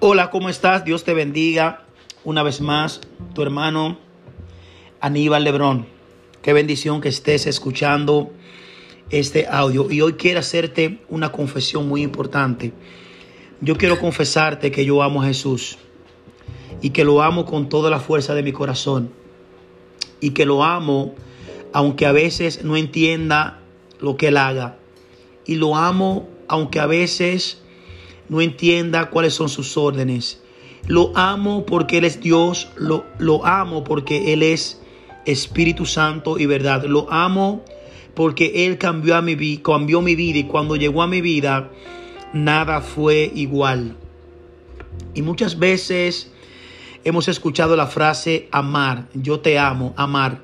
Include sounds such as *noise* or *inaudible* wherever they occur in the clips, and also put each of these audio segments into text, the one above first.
Hola, ¿cómo estás? Dios te bendiga. Una vez más, tu hermano Aníbal Lebrón. Qué bendición que estés escuchando este audio. Y hoy quiero hacerte una confesión muy importante. Yo quiero confesarte que yo amo a Jesús y que lo amo con toda la fuerza de mi corazón y que lo amo aunque a veces no entienda lo que él haga y lo amo aunque a veces no entienda cuáles son sus órdenes. Lo amo porque Él es Dios, lo, lo amo porque Él es Espíritu Santo y verdad. Lo amo porque Él cambió, a mi, cambió mi vida y cuando llegó a mi vida nada fue igual. Y muchas veces hemos escuchado la frase amar, yo te amo, amar.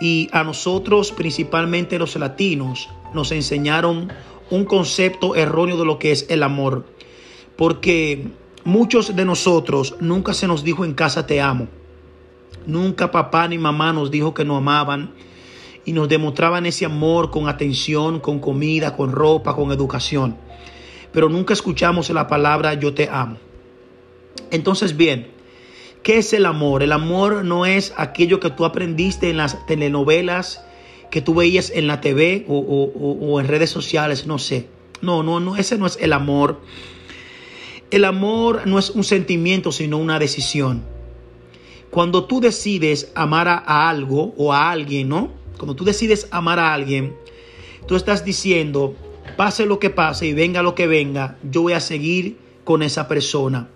Y a nosotros, principalmente los latinos, nos enseñaron un concepto erróneo de lo que es el amor. Porque muchos de nosotros nunca se nos dijo en casa te amo. Nunca papá ni mamá nos dijo que nos amaban y nos demostraban ese amor con atención, con comida, con ropa, con educación. Pero nunca escuchamos la palabra yo te amo. Entonces, bien, ¿qué es el amor? El amor no es aquello que tú aprendiste en las telenovelas que tú veías en la TV o, en redes sociales, no sé. No, no, no, ese no es el amor. El amor no es un sentimiento, sino una decisión. Cuando tú decides amar a, algo o a alguien, ¿no? Cuando tú decides amar a alguien, tú estás diciendo, pase lo que pase y venga lo que venga, yo voy a seguir con esa persona.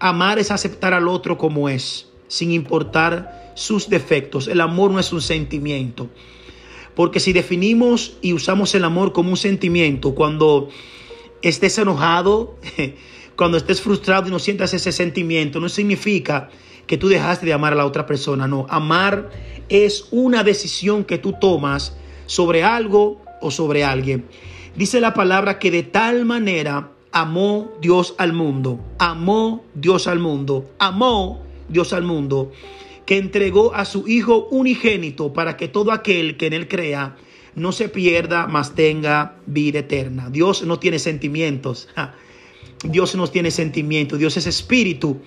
Amar es aceptar al otro como es, sin importar sus defectos. El amor no es un sentimiento. Porque si definimos y usamos el amor como un sentimiento, cuando estés enojado, *laughs* cuando estés frustrado y no sientas ese sentimiento, no significa que tú dejaste de amar a la otra persona. No, amar es una decisión que tú tomas sobre algo o sobre alguien. Dice la palabra que de tal manera amó Dios al mundo, amó Dios al mundo, amó Dios al mundo que entregó a su Hijo unigénito para que todo aquel que en él crea no se pierda, mas tenga vida eterna. Dios no tiene sentimientos. Dios no tiene sentimientos. Dios es espíritu.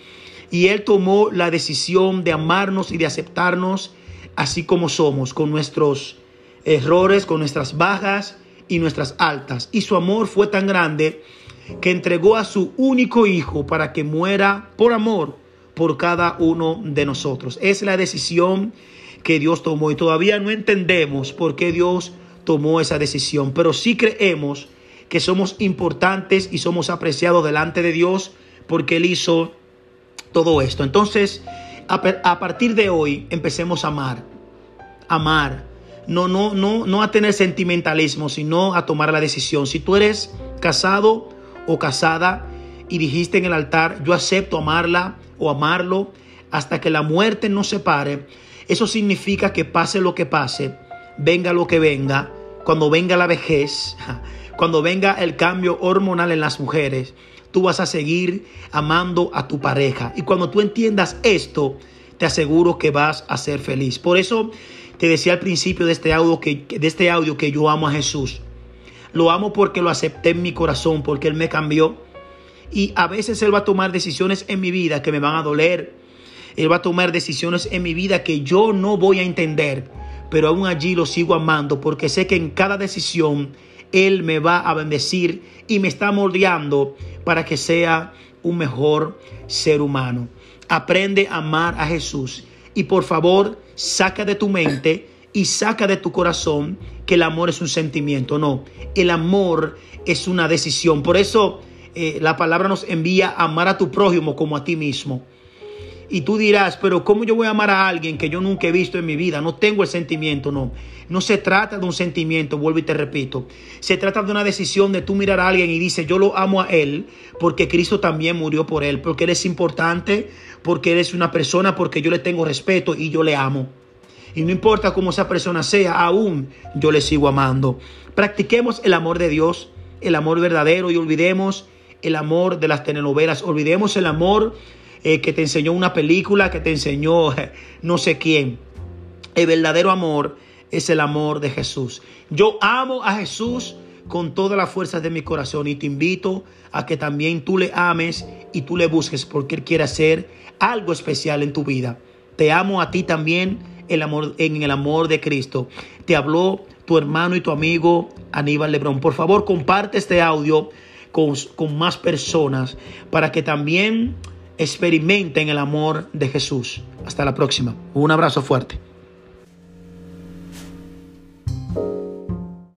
Y Él tomó la decisión de amarnos y de aceptarnos así como somos, con nuestros errores, con nuestras bajas y nuestras altas. Y su amor fue tan grande que entregó a su único Hijo para que muera por amor por cada uno de nosotros. Es la decisión que Dios tomó y todavía no entendemos por qué Dios tomó esa decisión, pero sí creemos que somos importantes y somos apreciados delante de Dios porque Él hizo todo esto. Entonces, a, partir de hoy, empecemos a amar. Amar. No, no, no, no a tener sentimentalismo, sino a tomar la decisión. Si tú eres casado o casada y dijiste en el altar, yo acepto amarla, o amarlo hasta que la muerte nos separe, eso significa que pase lo que pase, venga lo que venga, cuando venga la vejez, cuando venga el cambio hormonal en las mujeres, tú vas a seguir amando a tu pareja. Y cuando tú entiendas esto, te aseguro que vas a ser feliz. Por eso te decía al principio de este audio que, de este audio que yo amo a Jesús. Lo amo porque lo acepté en mi corazón, porque Él me cambió y a veces Él va a tomar decisiones en mi vida que me van a doler. Él va a tomar decisiones en mi vida que yo no voy a entender. Pero aún allí lo sigo amando porque sé que en cada decisión Él me va a bendecir y me está moldeando para que sea un mejor ser humano. Aprende a amar a Jesús. Y por favor, saca de tu mente y saca de tu corazón que el amor es un sentimiento. No, el amor es una decisión. Por eso eh, la palabra nos envía a amar a tu prójimo como a ti mismo. Y tú dirás, pero ¿cómo yo voy a amar a alguien que yo nunca he visto en mi vida? No tengo el sentimiento, no. No se trata de un sentimiento, vuelvo y te repito. Se trata de una decisión de tú mirar a alguien y dices, yo lo amo a él porque Cristo también murió por él, porque él es importante, porque él es una persona, porque yo le tengo respeto y yo le amo. Y no importa cómo esa persona sea, aún yo le sigo amando. Practiquemos el amor de Dios, el amor verdadero y olvidemos el amor de las telenovelas, olvidemos el amor eh, que te enseñó una película, que te enseñó *laughs* no sé quién. El verdadero amor es el amor de Jesús. Yo amo a Jesús con todas las fuerzas de mi corazón y te invito a que también tú le ames y tú le busques porque Él quiere hacer algo especial en tu vida. Te amo a ti también el amor, en el amor de Cristo. Te habló tu hermano y tu amigo Aníbal Lebrón. Por favor, comparte este audio con, con más personas para que también experimenten el amor de Jesús. Hasta la próxima. Un abrazo fuerte.